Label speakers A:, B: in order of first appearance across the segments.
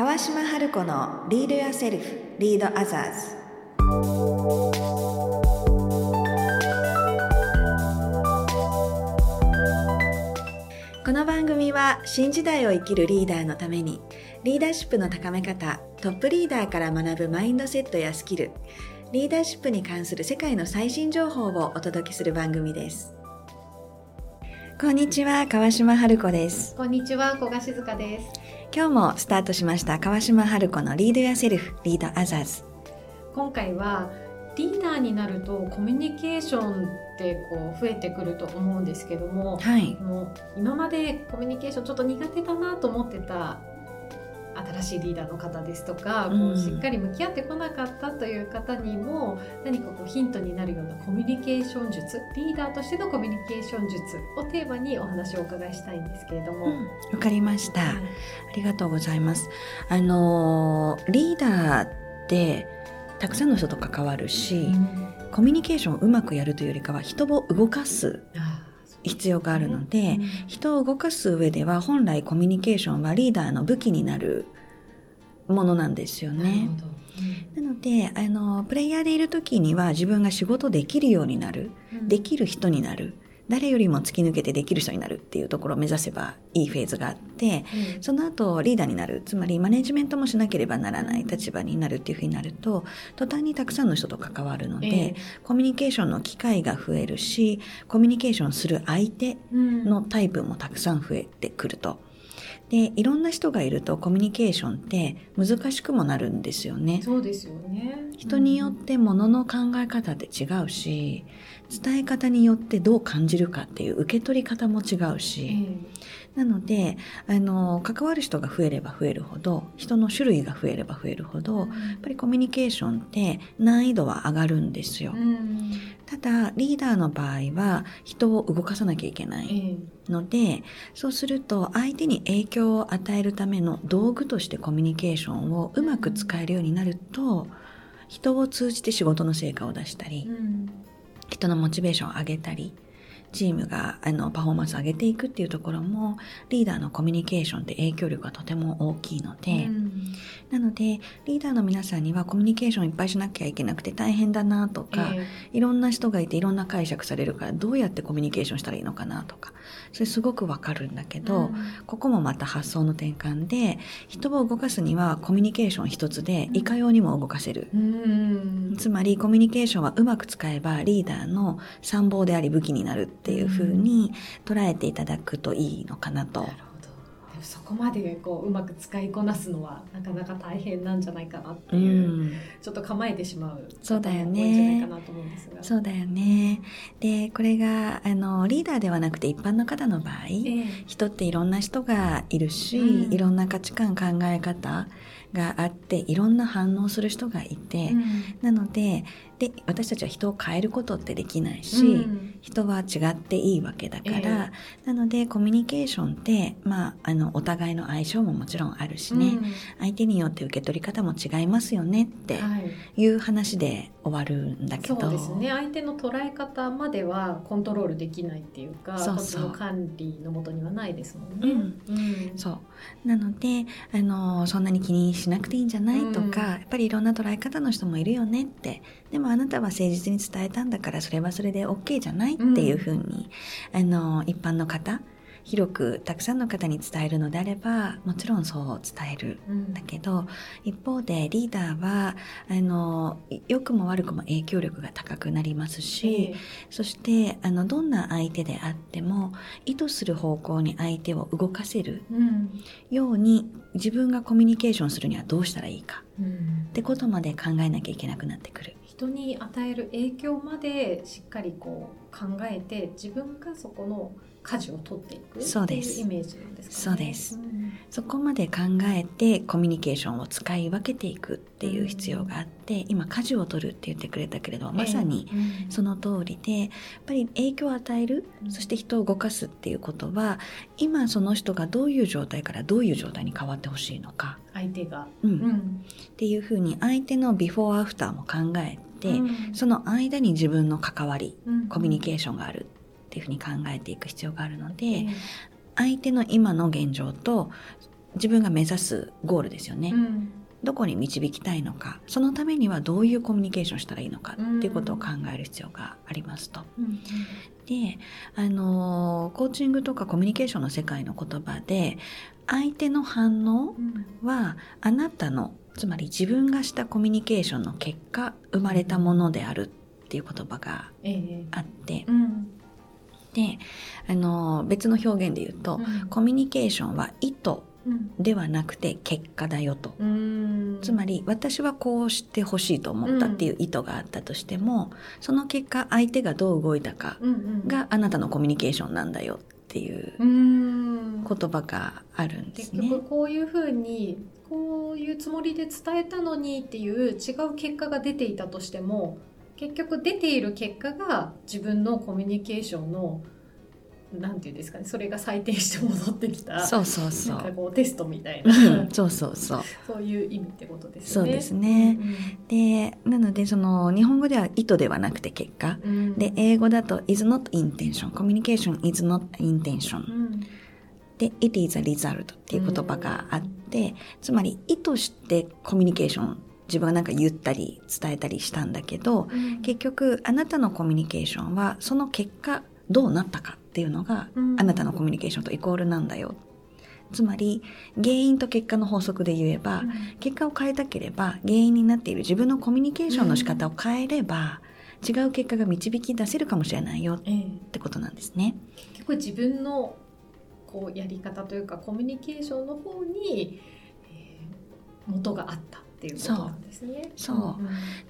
A: 川島春子のリードやセルフリードアザーズ。この番組は新時代を生きるリーダーのためにリーダーシップの高め方トップリーダーから学ぶマインドセットやスキルリーダーシップに関する世界の最新情報をお届けする番組です。こんにちは川島春子です。
B: こんにちは、小賀静香です。
A: 今日もスタートしました川島春子のリードやセルフリードアザーズ。
B: 今回はリーダーになるとコミュニケーションってこう増えてくると思うんですけども、
A: はい。
B: もう今までコミュニケーションちょっと苦手だなと思ってた新しいリーダーの方ですとか、こ
A: うん。
B: うしっかり向き合ってこなかったという方にも何かこうヒントになるようなコミュニケーション術リーダーとしてのコミュニケーション術をテーマにお話をお伺いしたいんですけれども。
A: わ、かりました、
B: はい。
A: ありがとうございます。あのーリーダーってたくさんの人と関わるし、コミュニケーションをうまくやるというよりかは人を動かす。
B: あ
A: 必要があるので、
B: うん。
A: 人を動かす上では本来コミュニケーションはリーダーの武器になるものなんですよね。なのであのプレイヤーでいる時には自分が仕事できるようになる。
B: うん。
A: できる人になる誰よりも突き抜けてできる人になるっていうところを目指せばいいフェーズがあって
B: うん
A: その後リーダーになるつまりマネジメントもしなければならない立場になるっていうふうになると途端にたくさんの人と関わるので、
B: ええ
A: コミュニケーションの機会が増えるしコミュニケーションする相手
B: うん
A: のタイプもたくさん増えてくると。でいろんな人がいるとコミュニケーションって難しくもなるんですよね。
B: そうですよね。
A: 人によってものの考え方って違うし伝え方によってどう感じるかっていう受け取り方も違う
B: え
A: し、
B: え
A: なのであの関わる人が増えれば増えるほど人の種類が増えれば増えるほどやっぱりコミュニケーションって難易度は上がるんですよ。
B: うん
A: ただリーダーの場合は人を動かさなきゃいけない
B: ええ
A: のでそうすると相手に影響を与えるための道具としてコミュニケーションをうまく使えるようになると人を通じて仕事の成果を出したり
B: うん。
A: 人のモチベーションを上げたりチームがあのパフォーマンスを上げていくっていうところもリーダーのコミュニケーションって影響力がとても大きいので、
B: うん
A: なのでリーダーの皆さんにはコミュニケーションいっぱいしなきゃいけなくて大変だなとか、
B: え
A: いろんな人がいていろんな解釈されるからどうやってコミュニケーションしたらいいのかなとかそれすごくわかるんだけ
B: え
A: ど、
B: うん。
A: ここもまた発想の転換で人を動かすにはコミュニケーション一つでいかようにも動かせる。
B: うん。
A: つまりコミュニケーションはうまく使えばリーダーの参謀であり武器になるっていう風に捉えていただくといいのかなと。
B: なるほど。でもそこまでこううまく使いこなすのはなかなか大変なんじゃないかなって
A: う
B: いう、
A: ん、
B: ちょっと構えてしまう
A: そうだよね。そうだよね。で、これが、あの、リーダーではなくて一般の方の場合、
B: ええ。
A: 人っていろんな人がいるし、
B: うん。
A: いろんな価値観考え方があっていろんな反応する人がいて、
B: うん。
A: なのでで私たちは人を変えることってできないし、
B: うん。
A: 人は違っていいわけだから、
B: え
A: なのでコミュニケーションって、まあ、あのお互いの相性ももちろんあるしね、相手によって受け取り方も違いますよねって
B: うんはい。
A: いう話で終わるんだけ
B: そ
A: ど、
B: うですね。相手の捉え方まではコントロールできないっていうか
A: そうそう。
B: 管理のもとにはないですもんね。
A: うん。
B: うん。
A: そう。なのであのそんなに気にしなくていいんじゃない、
B: うん。
A: とかやっぱりいろんな捉え方の人もいるよねってでもあなたは誠実に伝えたんだからそれはそれで OK じゃないっていうふうに、あの一般の方広くたくさんの方に伝えるのであればもちろんそう伝える
B: うん
A: だけど一方でリーダーはあの良くも悪くも影響力が高くなりますし、
B: え
A: そしてあのどんな相手であっても意図する方向に相手を動かせる
B: えうん
A: ように自分がコミュニケーションするにはどうしたらいいか
B: うん
A: ってことまで考えなきゃいけなくなってくる。
B: 人に与える影響までしっかりこう考えて自分がそこの舵を取っていく
A: そうです
B: イメージなんですかね。
A: そうです。
B: ん。
A: そこまで考えてコミュニケーションを使い分けていくっていう必要があって、今舵を取るって言ってくれたけれどまさに
B: ええ
A: その通りでやっぱり影響を与える、
B: うん。
A: そして人を動かすっていうことは今その人がどういう状態からどういう状態に変わってほしいのか、
B: 相手が、
A: うん。っ
B: うん。
A: ていうふうに相手のビフォーアフターも考えて、
B: うん。
A: その間に自分の関わり
B: うん。
A: コミュニケーションがあるっていうふうに考えていく必要があるので、
B: ええ
A: 相手の今の現状と自分が目指すゴールですよね、
B: うん。
A: どこに導きたいのかそのためにはどういうコミュニケーションしたらいいのかっていうことを考える必要がありますと。
B: うん
A: であのコーチングとかコミュニケーションの世界の言葉で相手の反応
B: うん。
A: はあなたのつまり自分がしたコミュニケーションの結果生まれたものであるっていう言葉が
B: ええ。
A: あって。
B: うん。
A: であの別の表現で言うと、
B: うん。
A: コミュニケーションは意図
B: うん。
A: ではなくて結果だよと。
B: うん。
A: つまり私はこうしてほしいと思ったっていう意図があったとしても、その結果相手がどう動いたかがあなたのコミュニケーションなんだよっていう
B: うん。
A: 言葉があるんですね。
B: こういうふうにこういうつもりで伝えたのにっていう違う結果が出ていたとしても結局出ている結果が自分のコミュニケーションのなんていうんですかねそれが採点して戻ってきた
A: そうそうそ
B: なんか
A: う。
B: こうテストみたい
A: う
B: な、
A: んそうそうそう。
B: そういう意味ってことですね。
A: そうですね。
B: うん
A: で、なのでその日本語では意図ではなくて結果。
B: うん
A: で、英語だと is not intention。コミュニケーション is not intention
B: う。ん
A: で、it is a result っていう言葉があって、つまり意図してコミュニケーション、自分がなんか言ったり伝えたりしたんだけど、
B: うん。
A: 結局あなたのコミュニケーションはその結果どうなったかっていうのが
B: うん。
A: あなたのコミュニケーションとイコールなんだよ。つまり原因と結果の法則で言えば、結果を変えたければ原因になっている自分のコミュニケーションの仕方を変えれば、違う結果が導き出せるかもしれないよっ
B: ええ
A: てことなんですね。
B: 結構自分のこうやり方というかコミュニケーションの方に、えー元があったっていうことなんですね。
A: そう。そ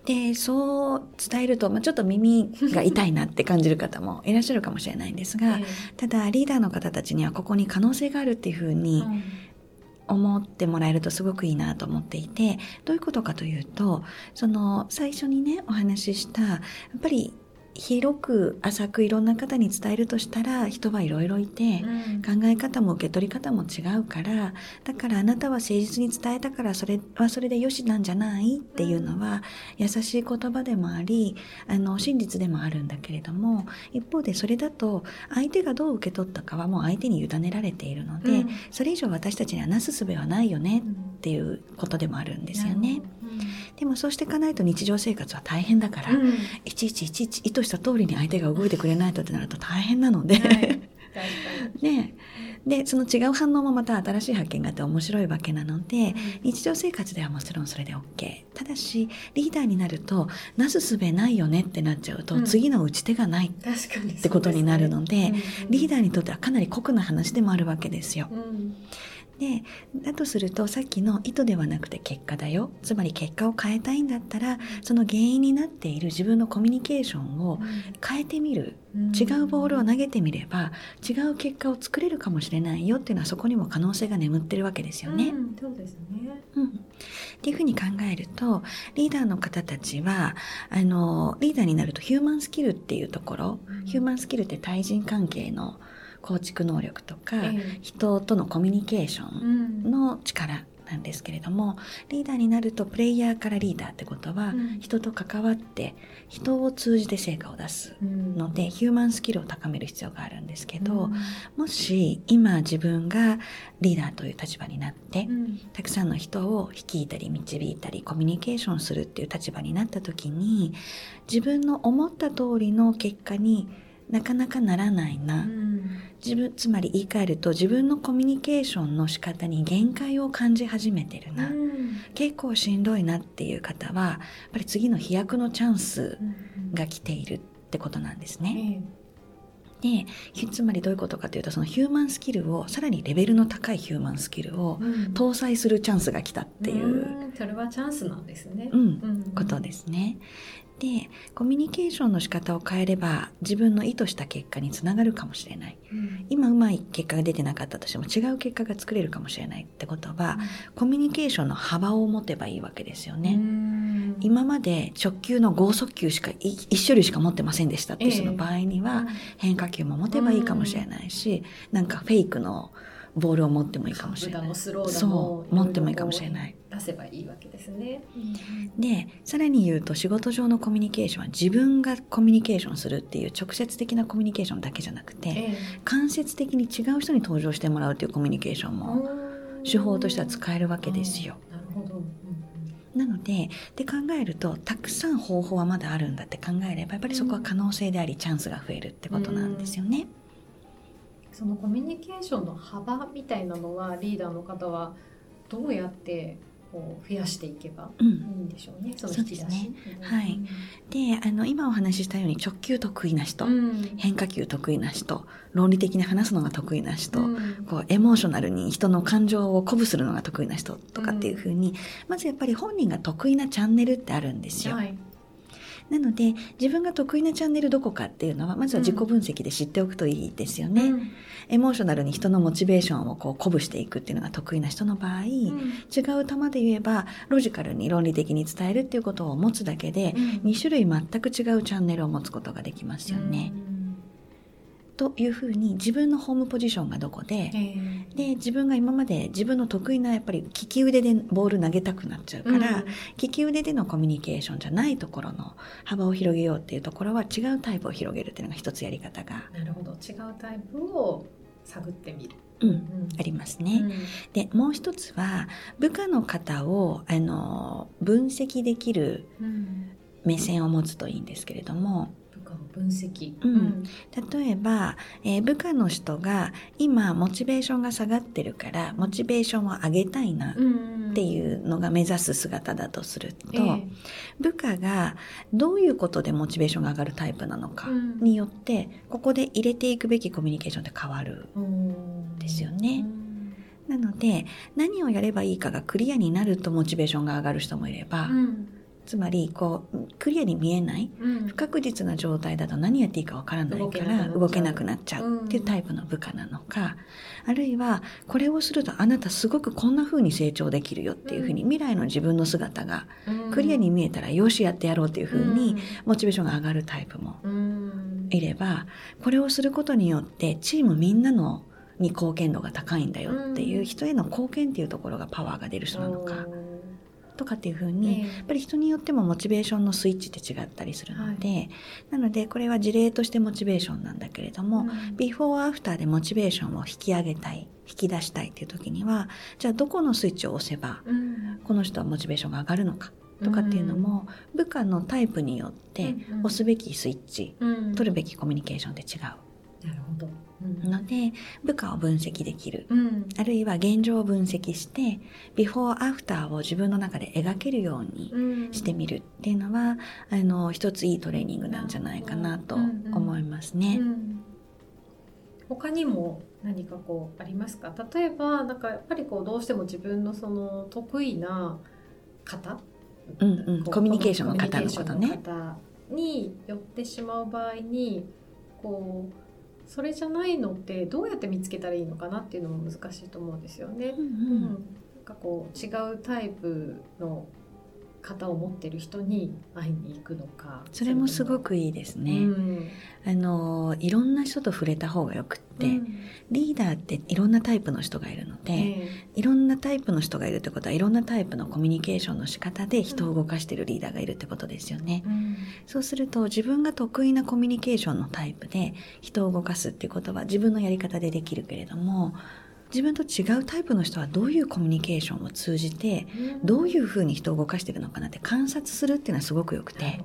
A: でそう伝えると、まあ、ちょっと耳が痛いなって感じる方もいらっしゃるかもしれないんですが、
B: え
A: ただリーダーの方たちにはここに可能性があるっていうふう
B: え
A: に
B: うん。
A: 思ってもらえるとすごくいいなと思っていてどういうことかというとその最初にねお話ししたやっぱり広く浅くいろんな方に伝えるとしたら人はいろいろいて、
B: うん。
A: 考え方も受け取り方も違うからだからあなたは誠実に伝えたからそれはそれでよしなんじゃないっていうのは優しい言葉でもありあの真実でもあるんだけれども一方でそれだと相手がどう受け取ったかはもう相手に委ねられているので、
B: うん。
A: それ以上私たちにはなすすべはないよね
B: うん
A: っていうことでもあるんですよね。
B: うん
A: でもそうしていかないと日常生活は大変だから、
B: うん。
A: いちいちいちいち意図した通りに相手が動いてくれないとってなると大変なので、
B: はい
A: ね。でその違う反応もまた新しい発見があって面白いわけなので日常生活ではもちろんそれで OK ただしリーダーになるとなすすべないよねってなっちゃうと、
B: うん。
A: 次の打ち手がないってことになるのでリーダ
B: ー
A: ーにとってはかなり酷な話でもあるわけですよ。
B: うん
A: でだとするとさっきの意図ではなくて結果だよ。つまり結果を変えたいんだったらその原因になっている自分のコミュニケーションを変えてみる。違うボールを投げてみれば違う結果を作れるかもしれないよっていうのはそこにも可能性が眠ってるわけですよね。
B: うんそうですね。
A: うん、っていうふうに考えるとリーダーの方たちはあのリーダーになるとヒューマンスキルっていうところ、
B: うん。
A: ヒューマンスキルって対人関係の構築能力とか、
B: ええ。
A: 人とのコミュニケーション
B: うん。
A: の力なんですけれどもリーダーになるとプレイヤーからリーダーってことは、
B: うん。
A: 人と関わって人を通じて成果を出す
B: うん。
A: のでヒューマンスキルを高める必要があるんですけど、
B: うん。
A: もし今自分がリーダーという立場になって、
B: うん。
A: たくさんの人を率いたり導いたりコミュニケーションするっていう立場になった時に自分の思った通りの結果になかなかならないな、
B: うん。
A: 自分つまり言い換えると自分のコミュニケーションの仕方に限界を感じ始めてるな、結構しんどいなっていう方はやっぱり次の飛躍のチャンスが来ているってことなんですね。でひつまりどういうことかというとそのヒューマンスキルをさらにレベルの高いヒューマンスキルを
B: うん
A: 搭載するチャンスが来たっていう、
B: うんそれはチャンスなんですね。
A: うん
B: うん
A: ことですね。でコミュニケーションの仕方を変えれば自分の意図した結果につながるかもしれない
B: うん
A: 今うまい結果が出てなかったとしても違う結果が作れるかもしれないってことはコミュニケーションの幅を持てばいいわけですよね。
B: うん
A: 今まで直球の剛速球しかい一種類しか持ってませんでしたっていう
B: ええ。
A: 人の場合には変化球も持てばいいかもしれないしなんかフェイクのボールを持ってもいいかもしれない。そ
B: の
A: う持ってもいいかもしれない。
B: 出せばいいわけですね。
A: でさらに言うと仕事上のコミュニケーションは自分がコミュニケーションするっていう直接的なコミュニケーションだけじゃなくて
B: え
A: 間接的に違う人に登場してもらうっていうコミュニケーションも手法としては使えるわけですよ。
B: うん
A: なのでで考えるとたくさん方法はまだあるんだって考えればやっぱりそこは可能性でありチャンスが増えるってことなんですよね。
B: そのコミュニケーションの幅みたいなのはリーダーの方はどうやってこう増やしていけばいいんでしょうね、
A: うん、その引き出し。ね、はい。で、あの今お話ししたように直球得意な人、うん、変化球得意な人、論理的に話すのが得意な人、うん、こうエモーショナルに人の感情を鼓舞するのが得意な人とかっていうふうに、まずやっぱり本人が得意なチャンネルってあるんですよ。はいなので自分が得意なチャンネルどこかっていうのはまずは自己分析で知っておくといいですよね。うん、エモーショナルに人のモチベーションをこう鼓舞していくっていうのが得意な人の場合、うん、違う球で言えばロジカルに論理的に伝えるっていうことを持つだけで、うん、2種類全く違うチャンネルを持つことができますよね。うんというふうに自分のホームポジションがどこでで自分が今まで自分の得意なやっぱり利き腕でボール投げたくなっちゃうから、うん、利き腕でのコミュニケーションじゃないところの幅を広げようっていうところは違うタイプを広げるっていうのが一つやり方が。
B: なるほど違うタイプを探ってみる。
A: うん、うん、ありますね。うん、でもう一つは部下の方をあの分析できる目線を持つといいんですけれども、
B: 分析、
A: うん、例えば、えー、部下の人が今モチベーションが下がってるからモチベーションを上げたいなっていうのが目指す姿だとすると、うん、部下がどういうことでモチベーションが上がるタイプなのかによって、ここで入れていくべきコミュニケーションって変わる。ん。ですよね。なので何をやればいいかがクリアになるとモチベーションが上がる人もいれば、うんつまりこうクリアに見えない、うん、不確実な状態だと何やっていいかわからないから動けなくなっちゃう。っていうタイプの部下なのか、うん、あるいはこれをするとあなたすごくこんな風に成長できるよっていう風に、未来の自分の姿がクリアに見えたらよしやってやろうっていう風にモチベーションが上がるタイプもいればこれをすることによってチームみんなのに貢献度が高いんだよっていう人への貢献っていうところがパワーが出る人なのか。とかっていうふうに、やっぱり人によってもモチベーションのスイッチって違ったりするので、はい、なのでこれは事例としてモチベーションなんだけれども、うん、ビフォーアフターでモチベーションを引き上げたい引き出したいっていう時にはじゃあどこのスイッチを押せば、うん、この人はモチベーションが上がるのかとかっていうのも、うん、部下のタイプによって押すべきスイッチ、取るべきコミュニケーションって違う。な
B: るほど。
A: ので部下を分析できる、うん、あるいは現状を分析してビフォーアフターを自分の中で描けるようにしてみるっていうのは、あの一ついいトレーニングなんじゃないかなと思いますね。うん。うん、
B: 他にも何かこうありますか？例えばなんかやっぱりこうどうしても自分のその得意な方、
A: うんうん、コミュニケーションの方のことね。
B: に寄ってしまう場合にこうそれじゃないのってどうやって見つけたらいいのかなっていうのも難しいと思うんですよね。うん、うん、なんかこう違うタイプの型を持ってる人に会いに行くのか。
A: それもすごくいいですね、うん、あのいろんな人と触れた方がよくって、うん、リーダーっていろんなタイプの人がいるので、えー、いろんなタイプの人がいるってことはいろんなタイプのコミュニケーションの仕方で人を動かしてるリーダーがいるってことですよね、うん、そうすると自分が得意なコミュニケーションのタイプで人を動かすっていうことは自分のやり方でできるけれども自分と違うタイプの人はどういうコミュニケーションを通じてどういうふうに人を動かしているのかなって観察するっていうのはすごくよくて。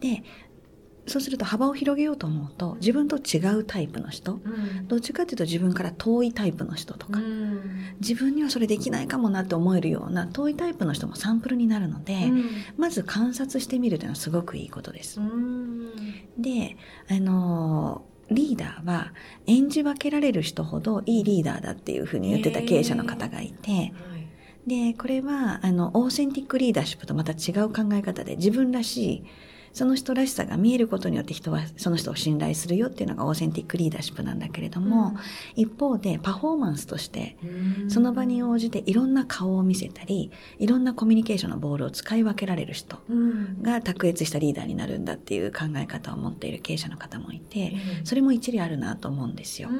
A: でそうすると幅を広げようと思うと自分と違うタイプの人、うん、どっちかっていうと自分から遠いタイプの人とか、うん、自分にはそれできないかもなって思えるような遠いタイプの人もサンプルになるので、うん、まず観察してみるというのはすごくいいことです。であのリーダーは演じ分けられる人ほどいいリーダーだっていうふうに言ってた経営者の方がいて、で、これは、あの、オーセンティックリーダーシップとまた違う考え方で自分らしいその人らしさが見えることによって人はその人を信頼するよっていうのがオーセンティックリーダーシップなんだけれども、うん、一方でパフォーマンスとしてその場に応じていろんな顔を見せたりいろんなコミュニケーションのボールを使い分けられる人が卓越したリーダーになるんだっていう考え方を持っている経営者の方もいて、それも一理あるなと思うんですよ。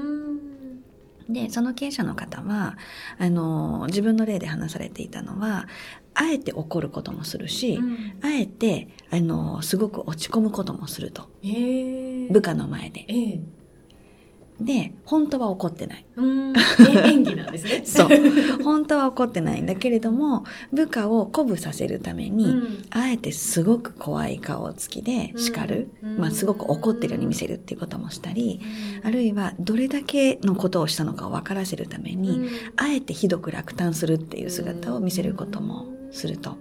A: で、その経営者の方は、あの、自分の例で話されていたのは、あえて怒ることもするし、うん、あえて、あの、すごく落ち込むこともすると。部下の前で。で本当は怒ってない。
B: 演技なんですね。
A: そう本当は怒ってないんだけれども部下を鼓舞させるために、
B: うん
A: あえてすごく怖い顔つきで叱る、
B: うん
A: まあ、すごく怒ってるように見せるっていうこともしたり、
B: うん
A: あるいはどれだけのことをしたのかを分からせるために、
B: うん
A: あえてひどく落胆するっていう姿を見せることもすると。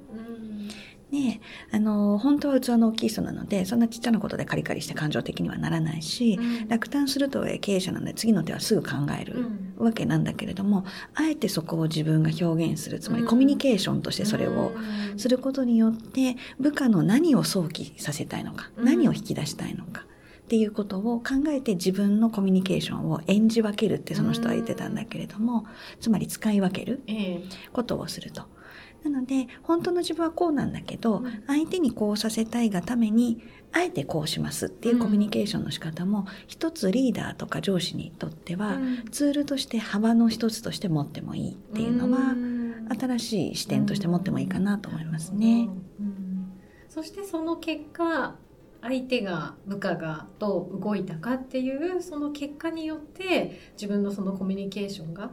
B: うん
A: であの本当は器の大きい人なのでそんなちっちゃなことでカリカリして感情的にはならないし、
B: うん。
A: 落胆すると経営者なので次の手はすぐ考える
B: うん。
A: わけなんだけれどもあえてそこを自分が表現するつまり
B: うん。
A: コミュニケーションとしてそれをすることによって部下の何を想起させたいのか、
B: うん。
A: 何を引き出したいのかっていうことを考えて自分のコミュニケーションを演じ分けるってその人は言ってたんだけれども、つまり使い分ける
B: ええ。
A: ことをすると。なので本当の自分はこうなんだけど、
B: うん。
A: 相手にこうさせたいがためにあえてこうしますっていうコミュニケーションの仕方も、一つリーダーとか上司にとっては、
B: うん。
A: ツールとして幅の一つとして持ってもいいっていうのは、
B: ん。
A: 新しい視点として持ってもいいかなと思いますね。
B: うん。そしてその結果相手が部下がどう動いたかっていうその結果によって自分のそのコミュニケーションが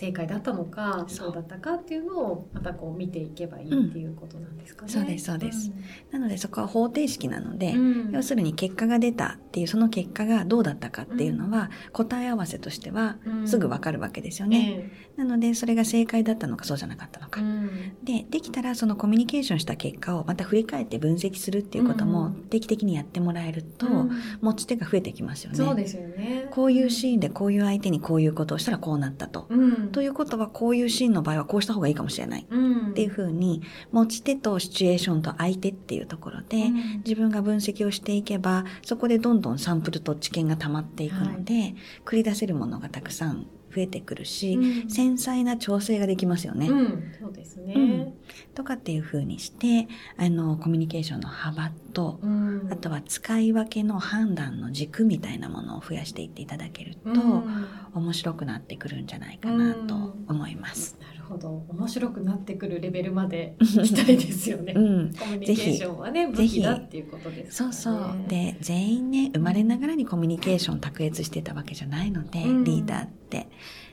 B: 正解だったのか
A: そう。
B: だったかっていうのをまたこう見ていけばいいっていうことなんですかね。
A: そうですそうです。なのでそこは方程式なので、
B: うん。
A: 要するに結果が出たっていうその結果がどうだったかっていうのは、答え合わせとしては
B: うん。
A: すぐわかるわけですよね。なのでそれが正解だったのかそうじゃなかったのか。
B: うん。
A: でできたらそのコミュニケーションした結果をまた振り返って分析するっていうことも
B: うん。
A: 定期的にやってもらえると、
B: うん。
A: 持ち手が増えてきますよね。
B: そうですよね。
A: こういうシーンでこういう相手にこういうことをしたらこうなったと。
B: うん
A: ということはこういうシーンの場合はこうした方がいいかもしれない。
B: うん
A: っていうふうに持ち手とシチュエーションと相手っていうところで、
B: うん
A: 自分が分析をしていけばそこでどんどんサンプルと知見が溜まっていくので、繰り出せるものがたくさん増えてくるし、
B: うん
A: 繊細な調整ができますよね。
B: うん、そうですね。
A: うんとかっていうふうにしてあのコミュニケーションの幅と、
B: うん
A: あとは使い分けの判断の軸みたいなものを増やしていっていただけると、
B: うん
A: 面白くなってくるんじゃないかなと思います。
B: なるほど面白くなってくるレベルまで 行きたいですよね。
A: うん、
B: コミュニケーションはね武器だっていうことですね。
A: そうそう。で、全員ね、生まれながらにコミュニケーション卓越してたわけじゃないので、
B: うん
A: リーダーって。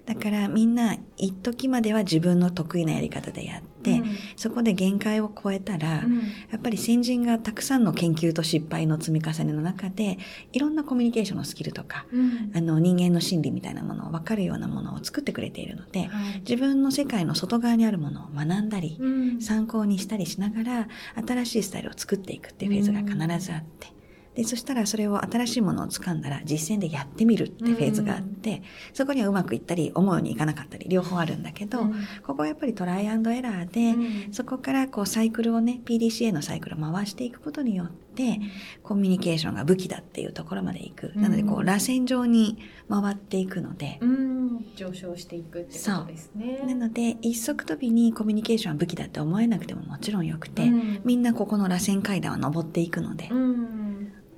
A: だからみんな、一時までは自分の得意なやり方でやって、そこで限界を超えたら、
B: うん。
A: やっぱり先人がたくさんの研究と失敗の積み重ねの中で、いろんなコミュニケーションのスキルとか、
B: うん。
A: あの人間の心理みたいなものを分かるようなものを作ってくれているので、
B: はい。
A: 自分の世界の外側にあるものを学んだり、
B: うん。
A: 参考にしたりしながら新しいスタイルを作っていくっていうフェーズが必ずあって、でそしたらそれを新しいものを掴んだら実践でやってみるってフェーズがあって、そこにはうまくいったり思うようにいかなかったり両方あるんだけど、
B: うん。
A: ここはやっぱりトライアンドエラーで、
B: うん。
A: そこからこうサイクルをね PDCA のサイクルを回していくことによって、コミュニケーションが武器だっていうところまでいく、なのでこ
B: う
A: うん螺旋状に回っていくので、
B: うん。上昇していくってことですね。
A: なので一足飛びにコミュニケーションは武器だって思えなくてももちろんよくて、
B: うん。
A: みんなここの螺旋階段を登っていくので、
B: うん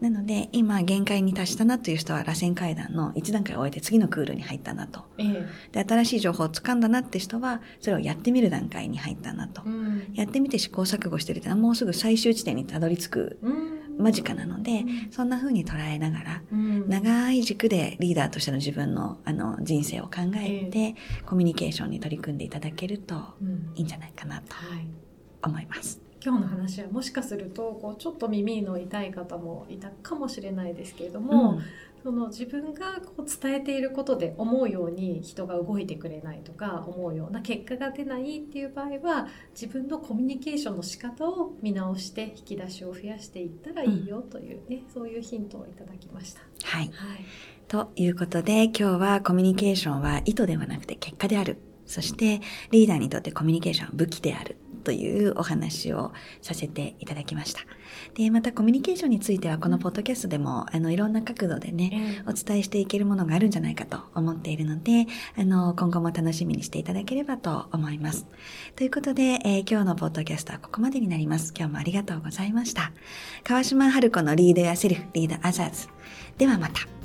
A: なので今限界に達したなという人は螺旋階段の1段階を終えて次のクールに入ったなと。
B: ええ。
A: で新しい情報を掴んだなって人はそれをやってみる段階に入ったなと、
B: うん。
A: やってみて試行錯誤してるってのはもうすぐ最終地点にたどり着く
B: うん。
A: 間近なので、
B: うん
A: そんな風に捉えながら
B: うん。
A: 長い軸でリーダーとしての自分のあの人生を考えて、コミュニケーションに取り組んでいただけると
B: うん。
A: いいんじゃないかなと
B: はい。
A: 思います。
B: 今日の話はもしかするとこうちょっと耳の痛い方もいたかもしれないですけれども、
A: うん
B: その自分がこう伝えていることで思うように人が動いてくれないとか思うような結果が出ないっていう場合は自分のコミュニケーションの仕方を見直して引き出しを増やしていったらいいよというね、そういうヒントをいただきました。
A: はい。
B: はい、
A: ということで今日はコミュニケーションは意図ではなくて結果である。そしてリーダーにとってコミュニケーションは武器であるというお話をさせていただきました。で、またコミュニケーションについてはこのポッドキャストでもあのいろんな角度でね、
B: え
A: お伝えしていけるものがあるんじゃないかと思っているので、あの、今後も楽しみにしていただければと思います。ということで、えー今日のポッドキャストはここまでになります。今日もありがとうございました。川島春子のリードやセルフ、リードアザーズ。ではまた。